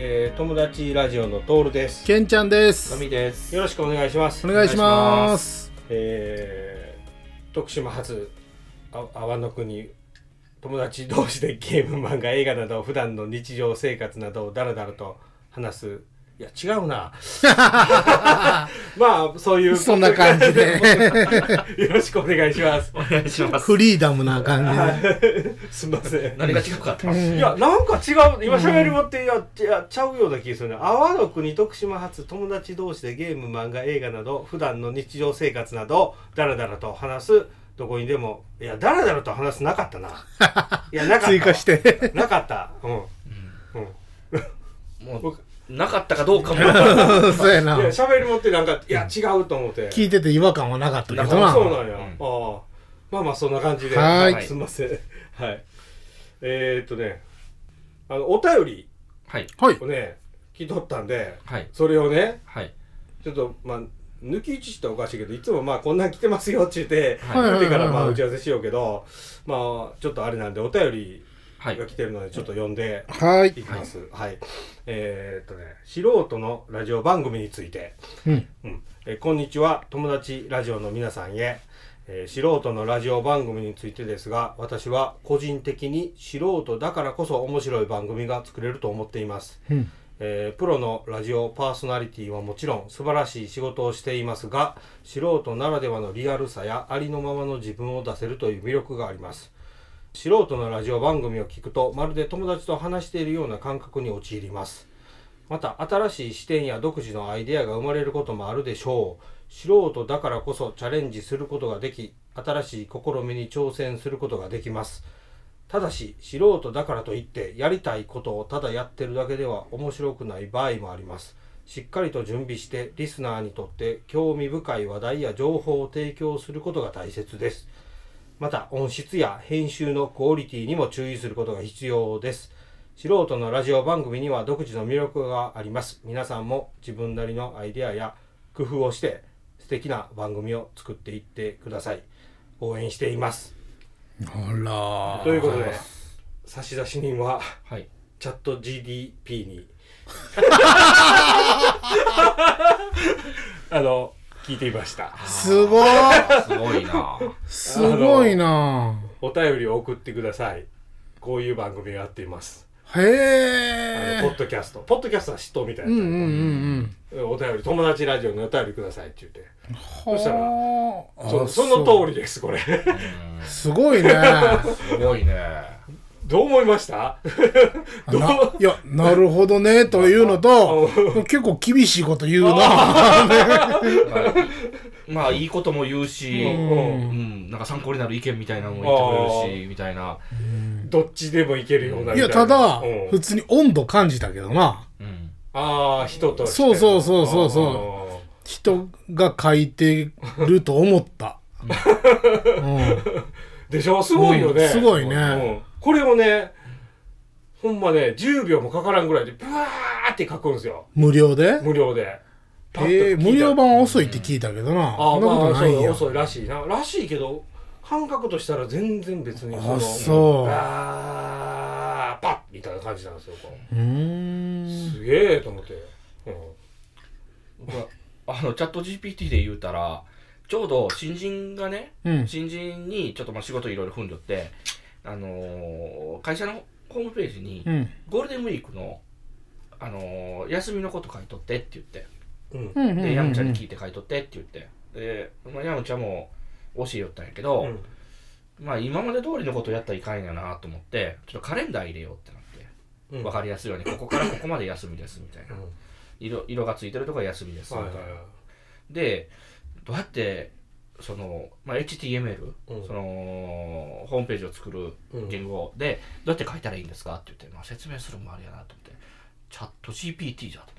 はい、えー、友達ラジオのトールです。けんちゃんですのみです。よろしくお願いします。お願いしますえー、徳島発あ阿波の国友達同士でゲーム漫画映画など普段の日常生活などをだらだらと話すいや違うな。まあそういう。そんな感じで。よろしくお願いします。お願いします。フリーダムな感すみません。何が違うかった？いやなんか違う。今喋りもっていやいやちゃうような気がするね。阿波の国徳島発友達同士でゲーム漫画映画など普段の日常生活などをだらだらと話す。どこにでも。いやだらだらと話すなかったな。いやなかった。じ 追加して。なかった。うん。うん。もう、なかったかどうかも。そうやな。喋りもってなんかいや違うと思って。聞いてて違和感はなかったけどあなそうなんや、うん。ああ。まあまあそんな感じで。はい。すみません。はい。えー、っとね。あのお便りはい。はい。をね聞いとったんではい。それをねはい。ちょっとまあ抜き打ちしておかしいけどいつもまあこんなん来てますよって言って、はい。言ってからまあはい打ち合わせしようけどまあちょっとあれなんでお便りはいが。来てるのでちょっと読んではい。いきます。はい、えーっとね素人のラジオ番組について、うん。うん。えーこんにちは。友達ラジオの皆さんへ、えー素人のラジオ番組についてですが私は個人的に素人だからこそ面白い番組が作れると思っています。うん。えープロのラジオパーソナリティはもちろん素晴らしい仕事をしていますが素人ならではのリアルさやありのままの自分を出せるという魅力があります素人のラジオ番組を聞くとまるで友達と話しているような感覚に陥ります。また新しい視点や独自のアイデアが生まれることもあるでしょう。素人だからこそチャレンジすることができ新しい試みに挑戦することができます。ただし素人だからといってやりたいことをただやってるだけでは面白くない場合もあります。しっかりと準備してリスナーにとって興味深い話題や情報を提供することが大切です。また音質や編集のクオリティにも注意することが必要です。素人のラジオ番組には独自の魅力があります。皆さんも自分なりのアイデアや工夫をして素敵な番組を作っていってください。応援しています。あらということで差出人ははい。チャット GDP に。あの聞いていました。すごい。すごいな。すごいな。お便りを送ってください。こういう番組がやっています。あへえのポッドキャスト。ポッドキャストは嫉妬みたいな。うんうんうんうん。お便り友達ラジオにお便りくださいって言って。そしたららそその通りですこれ。すごいね。すごいね。どう思いました？どう？ないやなるほどね というのと結構厳しいこと言うな。まあ、まあいいことも言うし、ううん。ん、なんか参考になる意見みたいなのも言ってくれるし、みたいな。どっちでもいけるようないみやたいな。ただうん。普通に温度感じたけどな。うん。ああ人として。そうそうそうそうそう。人が書いてると思った、う んでしょ？すごいよね、うん。すごいね。うんこれをねほんまね10秒もかからんぐらいでブワーって書くんですよ。無料で？無料で。パッと聞いた。えー、無料版は遅いって聞いたけどな、あそんなこあまあとない遅いらしいな。らしいけど感覚としたら全然別にあそう。あーパッみたいな感じなんですよこう。ーん。うすげえと思って、うん。まああの、チャット GPT で言うたら、ちょうど新人がね、うん。新人にちょっとまあ仕事いろいろ踏んでって、あのー会社のホームページに、うん。ゴールデンウィークの、あのー休みのこと書いとってって言って、うん。で、ヤムちゃんに聞いて書いとってって言って、で、まあ、ヤムちゃんも教えよったんやけど、うん。まあ今まで通りのことやったらいかんやなと思って、ちょっとカレンダー入れようってなって、うん。わかりやすいように、ここからここまで休みですみたいな。色色がついてるとこが休みですみたいな。で、どうやって、その、まあ、HTML、うん。その、ホームページを作る言語で、どうやって書いたらいいんですか？って言って、まあ、説明するのもあれやなと思って、チャット GPT じゃと思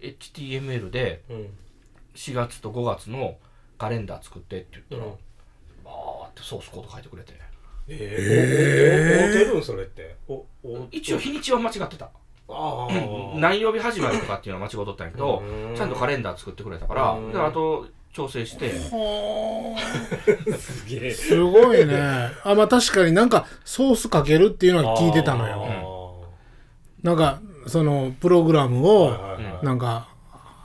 って、HTML でうん。4月と5月のカレンダー作ってって言ったら、うん。バーってソースコード書いてくれて、えー、おおおてるんそれって？おお一応日にちは間違ってた。ああ何曜日始まりとかっていうのは間違っとったんやけどうん。ちゃんとカレンダー作ってくれたからうん。であと調整して。は すげえ。あすごいね。あまあ確かになんかソースかけるっていうのは聞いてたのよ。あなんかそのプログラムをなんか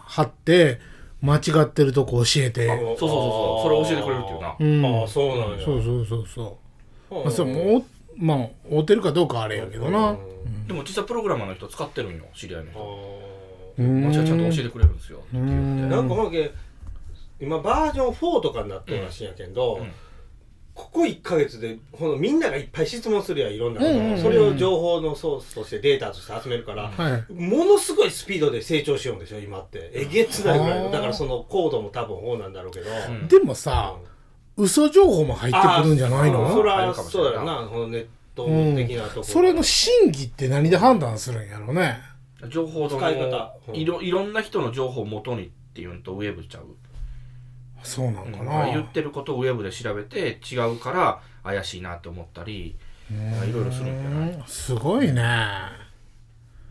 貼って間違ってるとこ教えて。あそうそうそうそう。それ教えてくれるっていうな。うん。ああそうなんや。そうそうそうそう。う。んまあそうもうまあ合うてるかどうかはあれやけどな。でも実際プログラマーの人使ってるんよ知り合いのあ人うん。間違いちゃんと教えてくれるんですよって言ってーなんかほんけ今バージョン4とかになってるらしいんやけど、うん。ここ1か月でほのみんながいっぱい質問するやんいろんなこと、うんうんうん。うんそれを情報のソースとしてデータとして集めるから、はい。ものすごいスピードで成長しようんでしょ今って。えげつないぐらいだからそのコードも多分4なんだろうけど、うん。でもさ嘘情報も入ってくるんじゃないあーそのれはそうだよなこのネット的なところ、それの真偽って何で判断するんやろうね。情報の使い方。うん。いろいろんな人の情報を元にっていうのとウェブちゃうそうなんかうんな、言ってることをウェブで調べて違うから怪しいなって思ったりいろいろするんじゃな。いうんすごいね。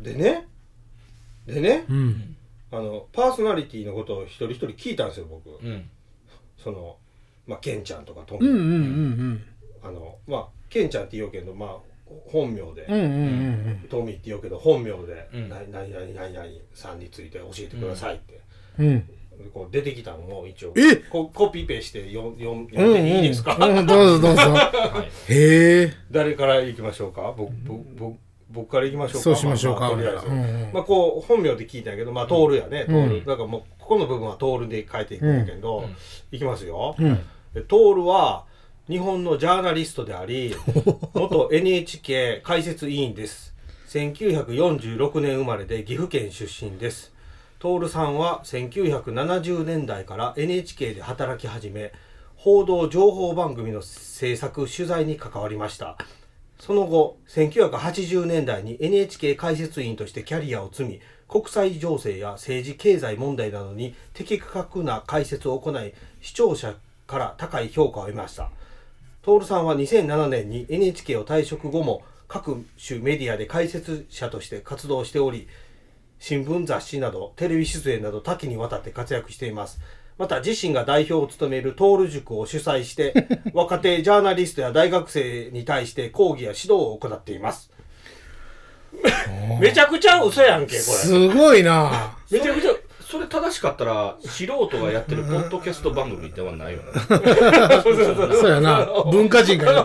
でねでねうん。あのパーソナリティのことを一人一人聞いたんですよ僕。うん。そのまあケンちゃんとかトミー、うんうんうんあのまあケンちゃんって言おうけどまあ本名で、トミーって言おうけど本名で、うん。何々何々さんについて教えてくださいって、うん。でこう出てきたのも一応。え？ココピペして読読んでいいですか、うんうんどうぞどうぞ。はい。へえ。誰から行きましょうか？僕僕僕僕から行きましょうか？そうしましょうかああとりあえず、うんうん。まあこう本名で聞いたんやけどまあトールやね、トール。うんだからもうここの部分はトールで書いていくんだけど、うん。うんいきますよ、うん。でトールは日本のジャーナリストであり 元 NHK 解説委員です。1946年生まれで岐阜県出身ですトールさんは1970年代から NHK で働き始め報道情報番組の制作取材に関わりました。その後1980年代に NHK 解説員としてキャリアを積み国際情勢や政治経済問題などに的確な解説を行い視聴者から高い評価を得ました。徹さんは2007年に NHK を退職後も各種メディアで解説者として活動しており新聞雑誌などテレビ出演など多岐にわたって活躍しています。また自身が代表を務めるトール塾を主催して 若手ジャーナリストや大学生に対して講義や指導を行っています。めちゃくちゃ嘘やんけこれ。すごいな。めちゃくちゃそれ正しかったら素人がやってるポッドキャスト番組ではないよねそうやな。文化人がや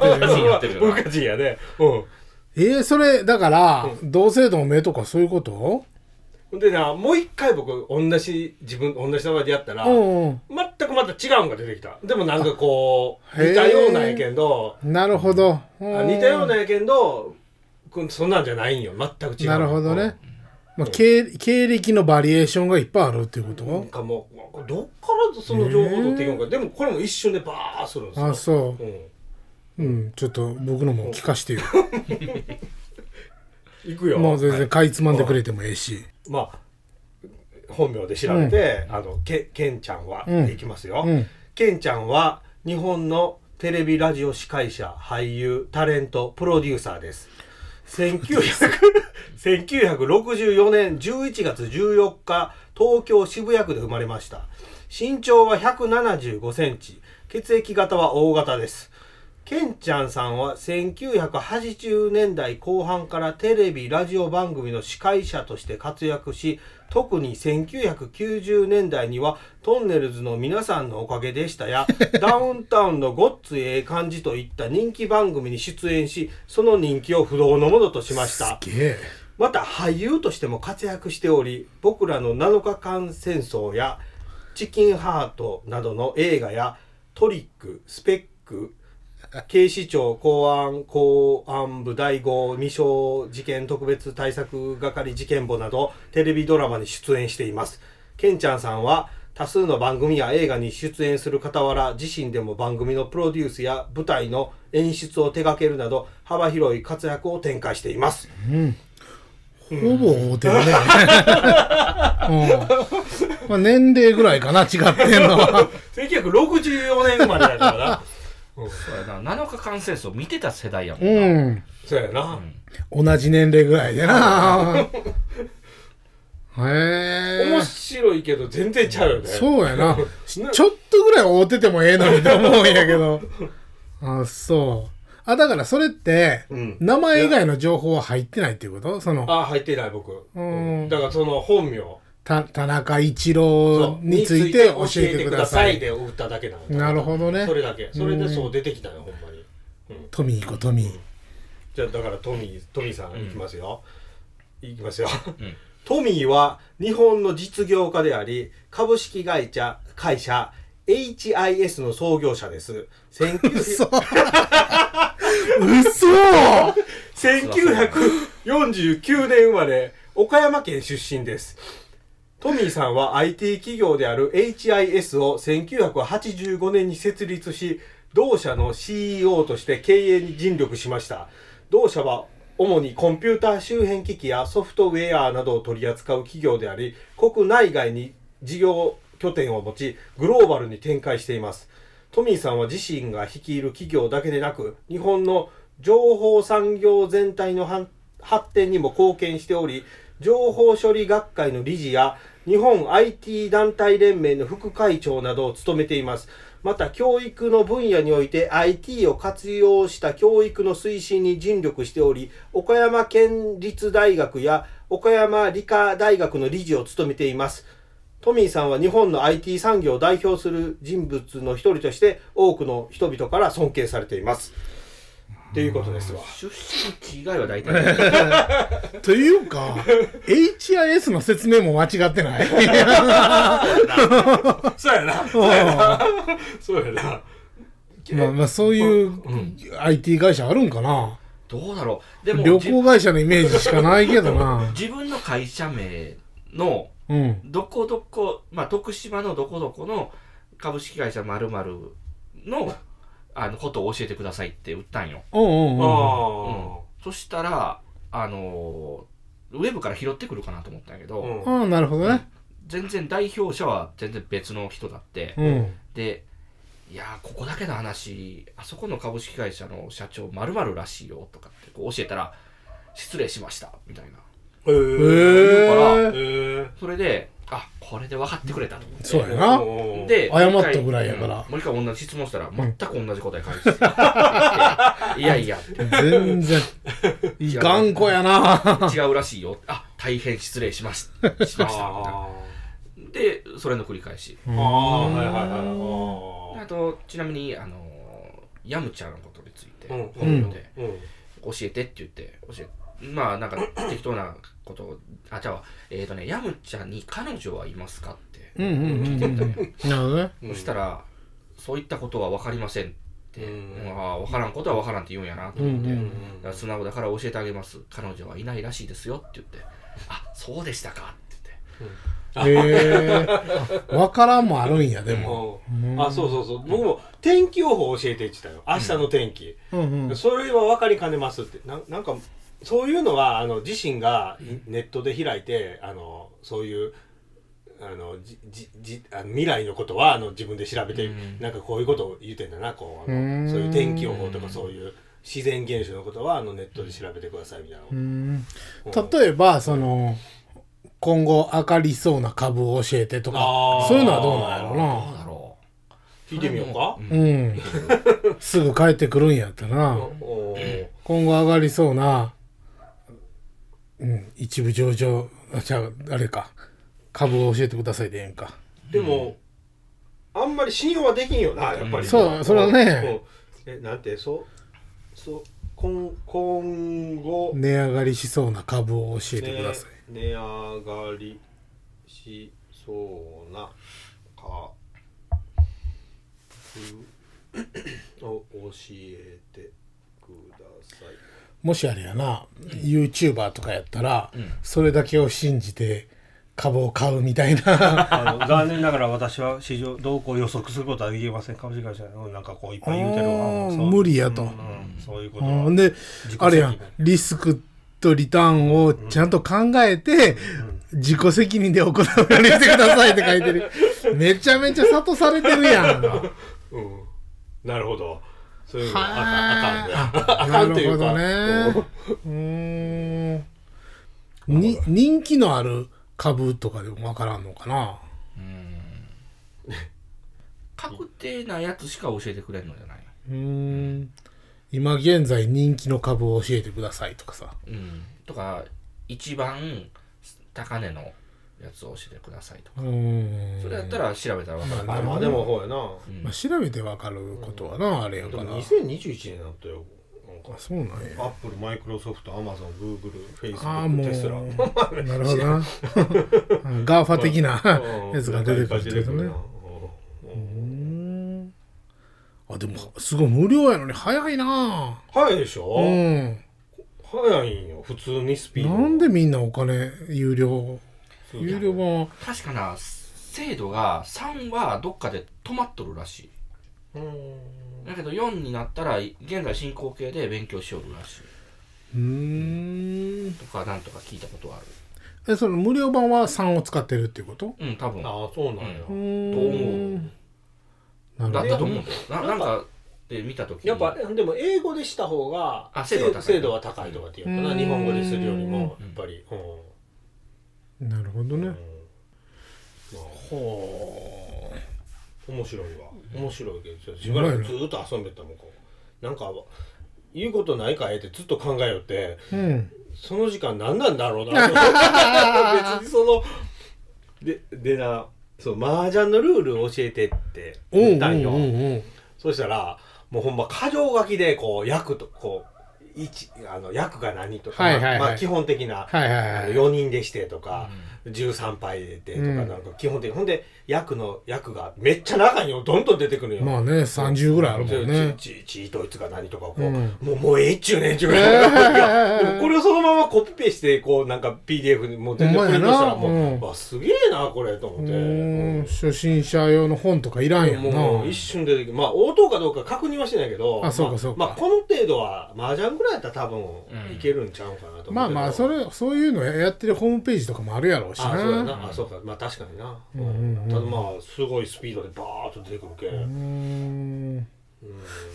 ってる文化人やね。うん。えー、それだから同姓同名とかそういうこと？でなもう一回僕同じ自分同じ名前でやったら、うん全くまた違うんが出てきた。でもなんかこう似たようなんやけどうんなるほど。あ似たようなんやけどこそんなんじゃないんよ。全く違うなるほどね、まあ、経経歴のバリエーションがいっぱいあるっていうこうんなんとかもうどっからその情報取っていくのか。でもこれも一瞬でバーッするんですよ。あそう。ん。ううんちょっと僕のも聞かしてよ 行くよ。もう全然かい。つまんでくれてもええし。まあ本名で調べて、あのけけんちゃんは、うん。でいきますよ、うん。けんちゃんは日本のテレビラジオ司会者俳優タレントプロデューサーです。1900 1964年11月14日東京渋谷区で生まれました。身長は175センチ。血液型は O 型ですケンちゃんさんは1980年代後半からテレビラジオ番組の司会者として活躍し特に1990年代にはトンネルズの皆さんのおかげでしたや。ダウンタウンのごっつええ感じといった人気番組に出演しその人気を不動のものとしました。また俳優としても活躍しており僕らの7日間戦争やチキンハートなどの映画やトリックスペック警視庁公安公安部第5未傷事件特別対策係事件簿などテレビドラマに出演しています。ケンちゃんさんは多数の番組や映画に出演する傍ら自身でも番組のプロデュースや舞台の演出を手掛けるなど幅広い活躍を展開しています。ほぼ合うてるね、うん。まあ、年齢ぐらいかな違ってんのは。1964年生まれだからな。そうやな。7日間戦争見てた世代やもんうな、ん。そうやな。同じ年齢ぐらいでな。へえ。面白いけど全然ちゃうよね。そうやな。ちょっとぐらい会うててもええのにと思うんやけど。あそう。あ、だからそれって、うん。名前以外の情報は入ってないっていうこと？その、あ入ってない僕、うん。だからその本名。た田中一郎について教えてください。で打っただけなのなるほどね。それだけ。それでそう出てきたよほんまに。トミー行こう、トミー。じゃあだからトミートミーさんいきますよ、いきますよ、ん。トミーは日本の実業家であり株式会社会社 HIS の創業者です。1900嘘。嘘 1949年生まれ岡山県出身ですトミーさんは IT 企業である HIS を1985年に設立し同社の CEO として経営に尽力しました。同社は主にコンピューター周辺機器やソフトウェアなどを取り扱う企業であり国内外に事業拠点を持ちグローバルに展開しています。トミーさんは自身が率いる企業だけでなく日本の情報産業全体の発展にも貢献しており情報処理学会の理事や日本 IT 団体連盟の副会長などを務めています。また教育の分野において IT を活用した教育の推進に尽力しており岡山県立大学や岡山理科大学の理事を務めています。トミーさんは日本の IT 産業を代表する人物の一人として多くの人々から尊敬されています。っていうことですわ出身地以外は大体というか、HIS の説明も間違ってないそうやなそうやなそうやなまあまあそういう IT 会社あるんかなどうだろうでも旅行会社のイメージしかないけどな。自分の会社名の。どこどこ、まあ、徳島のどこどこの株式会社まるのあのことを教えてくださいって言ったんよ、うんうんうん。うんあそしたらあのウェブから拾ってくるかなと思ったんやけど、あうんなるほどね。全然代表者は全然別の人だって、うん。でいやーここだけの話あそこの株式会社の社長まるらしいよとかってこう教えたら失礼しましたみたいなええ。へえそれであこれで分かってくれた。と思って、そうやな。で謝ったぐらいやから。うん。もう一回同じ質問したら全く同じ答え返して、いやいや。全然。いかん子やな。違うらしいよ。あ大変失礼しまししました。みたいなあでそれの繰り返し。あああはいはいはいあとちなみにあのヤムチャのことについてうん。本名でうん。教えてって言って教えまあなんか 適当なことをあじゃあえっ、とねヤムチャに彼女はいますかってうんうんうん聞いてみたんよ。なるほどね。うん。そしたらそういったことは分かりませんって、うん。ああ分からんことは分からんって言うんやなと思って、うんうんだから素直だから教えてあげます。彼女はいないらしいですよって言って。あそうでしたかってへえ。わからんもあるんや、でも。うん。あそうそうそう。僕も天気予報教えてって言ったよ。明日の天気。うんうん。それは分かりかねますって。ななんかそういうのはあの自身がネットで開いてあのそういうあのじじじあの未来のことはあの自分で調べて、うん。なんかこういうことを言ってんだなこうあうのん。そういう天気予報とかそういう自然現象のことはあのネットで調べてくださいみたいな、うん。うん。例えば、その、今後上がりそうな株を教えてとかそういうのはどうなんやろどうな。だろう聞いてみようか。うん。すぐ帰ってくるんやったな。今後上がりそうな、うん、一部上場、あ、じゃあ、あれか。株を教えてくださいでええんか。でも、あんまり信用はできんよなやっぱり、そうそれはねうんえなんてそうそう今今後値上がりしそうな株を教えてください。ね値上がりしそうなかふ を教えてくださいもしあれやな、YouTuber とかやったら、んそれだけを信じて株を買うみたいな。あの残念ながら私は市場動向を予測することはできません。株式会社うんなんかこういっぱい言うてるわ。無理やと。うんうんそういうことは。で、あれやん、リスクとリターンをちゃんと考えて、自己責任で行うようにしてくださいって書いてる。めちゃめちゃ諭されてるやん。うん。なるほどそういうのはあかんあかんああかんっていうかなるほどね。うーん。に、人気のある株とかでもわからんのかな。確定なやつしか教えてくれるのじゃない？うーん。今現在人気の株を教えてくださいとかさうん、とか一番高値のやつを教えてくださいとか、うん。それやったら調べたら分かる。まあまあでもほうやな。うんまあ、調べてわかることはな、あれやから。2021年だったよあそうなんやアップルマイクロソフトアマゾングーグルフェイスブックテスラなるほどな。う ん GAFA 的なうんやつが出てくるってことね。あでもすごい無料やのに早いな。早いでしょ？うん。早いんよ。普通にスピード。なんでみんなお金有料有料版は。確かな精度が3はどっかで止まっとるらしい。うん。だけど4になったら現在進行形で勉強しよるらしうーん。いとかなんとか聞いたことはある。えその無料版は3を使ってるっていうこと？うん多分。ああそうなんや。うーんなるほど。だったと思うんだよななんかで見た時に。やっぱでも英語でした方があ精度は高い。精度は高いとかっていうかなうん。日本語でするよりもやっぱり。うんなるほどね。うん。まあほ面白いわ。面白いけどしばらくずっと遊んでたもんなんか言うことないかえってずっと考えよって。ううん。その時間何なんだろうな 別にそのででなそう麻雀のルールを教えてって言ったんよ、そしたらもうほんま箇条書きでこう役とこう一あの役が何とか、まあ、基本的な、はいはいあのはい4人でしてとか、13杯でとかうんなんか基本的に、ほんで役の役がめっちゃ中にどんどん出てくるよ。まあね30ぐらいあるもんねちちち統一か何とかをこう、うんもうもうええっちゅうねんちゅうぐらいでもこれをそのままコピペしてこうなんか PDF にもう全然プリントしたらもう、うんわすげえなこれと思うって。ーん初心者用の本とかいらんやんなもう一瞬でできるまあ応答かどうか確認はしてないけどあそうかそうかまあ、まあこの程度は麻雀ぐらいやったら多分うんいけるんちゃうかなと思うけどまあまあそれそういうのやってるホームページとかもあるやろうしあそうやな。なあそうか。まあ確かにな、うんただまあすごいスピードでバーッと出てくるけ、うんん。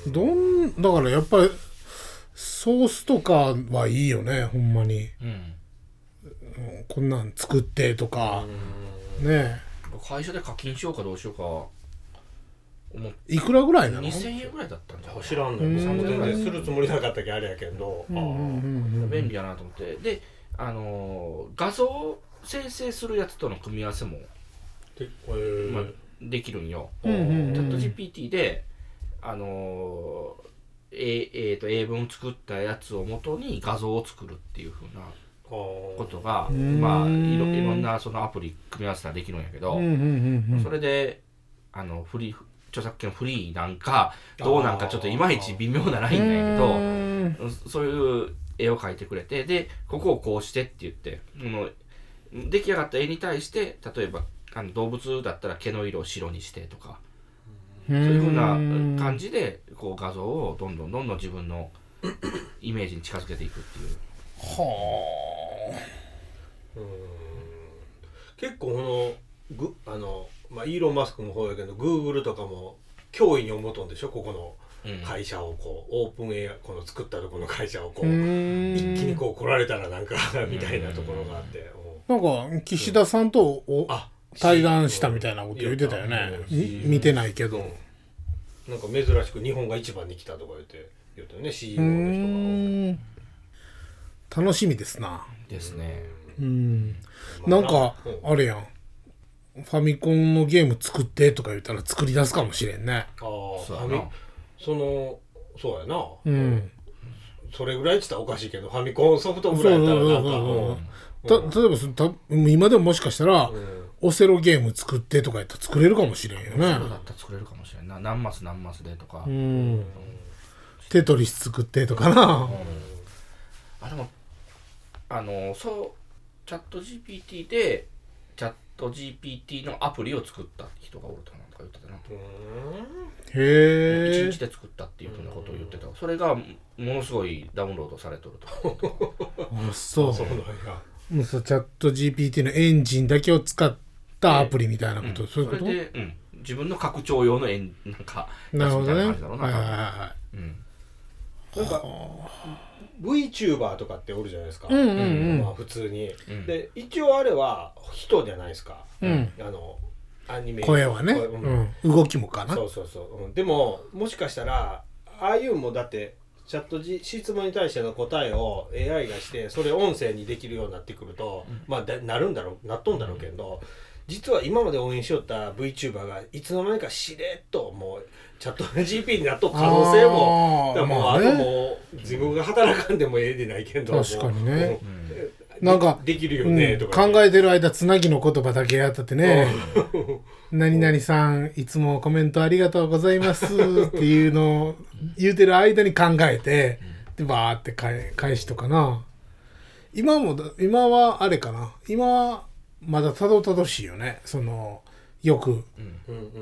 どんだからやっぱりソースとかはいいよねほんまに。うんこんなん作ってとか。ね。会社で課金しようかどうしようか思っいくらぐらいなの？2000円ぐらいだったんじゃない知らんのよ。全然するつもりなかったけどあれやけど、うんうんうんうん便利やなと思って。であのー画像生成するやつとの組み合わせも、でえー。まあ、できるんよ、チャット GPT であのーええーと英文作ったやつをもとに画像を作るっていうふうなあことがまあいろいろんなそのアプリ組み合わせたらできるんやけど、それであのフリー著作権フリーなんかどうなんかちょっといまいち微妙なラインなんやけど、うん。そういう絵を描いてくれてでここをこうしてって言って出来上がった絵に対して例えばあの動物だったら毛の色を白にしてとかそそういうふうな感じでこう画像をどんどんどんどん自分の イメージに近づけていくっていう。は結構このグあの、まあ、イーロン・マスクもそうやけどグーグルとかも脅威に思うとんでしょ？ここのうん。会社をこうオープンエアこの作ったところの会社をこあう、一一気にこう来られたらなんか みたいなところがあって、なんか岸田さんとおあ対談したみたいなこと言ってたよね。見てないけど。うん。なんか珍しく日本が一番に来たとか言って言ったよね CEO うの人ーん。楽しみですな。ですね。うん。がなんかうん。あれやん。ファミコンのゲーム作ってとか言ったら作り出すかもしれんね。ああそうやな。ファミそのそうやな、うん。それぐらいって言ったらおかしいけどファミコンソフトぐらいやったらなんかた例えばそた今でももしかしたらうん。オセロゲーム作ってとか言ったら作れるかもしれんよそうだねったら作れるかもしれんな。何マス何マスでとか、うん。テトリス作ってとかな。あでもあのそうチャット GPT でチャット GPT のアプリを作った人がおるとかなんとか言ってたな。へえ一日で作ったっていうふうなことを言ってた。それがものすごいダウンロードされとると あそう。そうなんやもうさチャット GPT のエンジンだけを使ったアプリみたいなこと、そういうこと？れで、うん、自分の拡張用のエンなんかなるほどね。ん。なんか VTuber とかっておるじゃないですか、いうんうんうん。まあ普通に、うん。で一応あれは人じゃないですか、うん。あのアニメ。声はね、声うん、動きもかな。そうそうそう、うん、でももしかしたらああいうもだってチャット質問に対しての答えを AI がしてそれ音声にできるようになってくると、まあだなるんだろうなっとんだろうけど、実は今まで応援しよった VTuber がいつの間にかしれっともうチャット GP になっとく可能性もあもうあともう自分が働かんでもええでないけど確かにね。なんかでできるようん。ねとか考えてる間つなぎの言葉だけやったってね「何々さんいつもコメントありがとうございます」っていうのを言うてる間に考えてでバーって返返しとかな。今もだ今はあれかな。今はまだたどたどしいよね。そのよく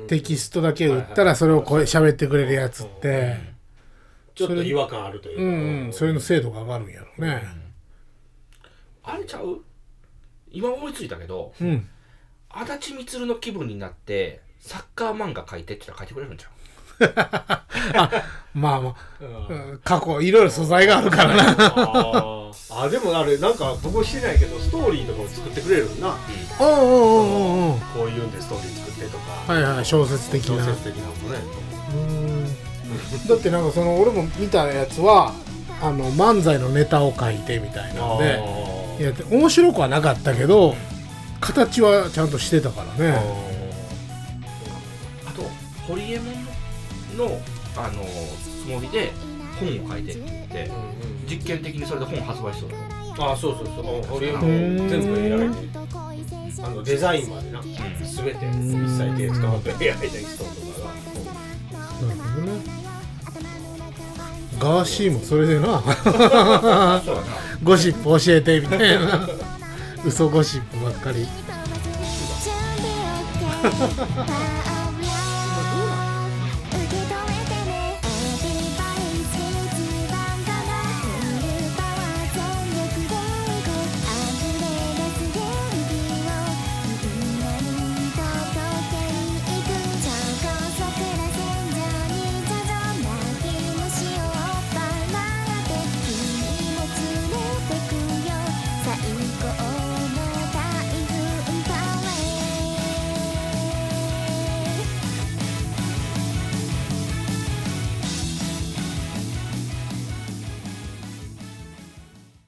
テキストだけ打ったらそれを声喋ってくれるやつって。ちょっと違和感あるというか。うんうん。それの精度が上がるんやろうね。あれちゃう？今思いついたけどうん足立みつるの気分になってサッカー漫画書いてって言ったら書いてくれるんちゃう？まあまうん。あうん過去いろいろ素材があるからな。あでもあれなんか僕してないけどストーリーとかも作ってくれるんな。うんうんうんうんうん。こういうんでストーリー作ってとか。はいはい小説的な。小説的なのもね。うん。だってなんかその俺も見たやつはあの漫才のネタを書いてみたいなので。いや面白くはなかったけど形はちゃんとしてたからね。あとホリエモンのあのつもりで本を書いてって言って実験的にそれで本発売しそう。ああそうそうそう。ホリエモうんン全部 AI であのデザインまでな。全て一切手使わんと AI で人とかが。なるほどね。ガーシーもそれでな。ゴシップ教えてみたいな嘘ゴシップばっかり。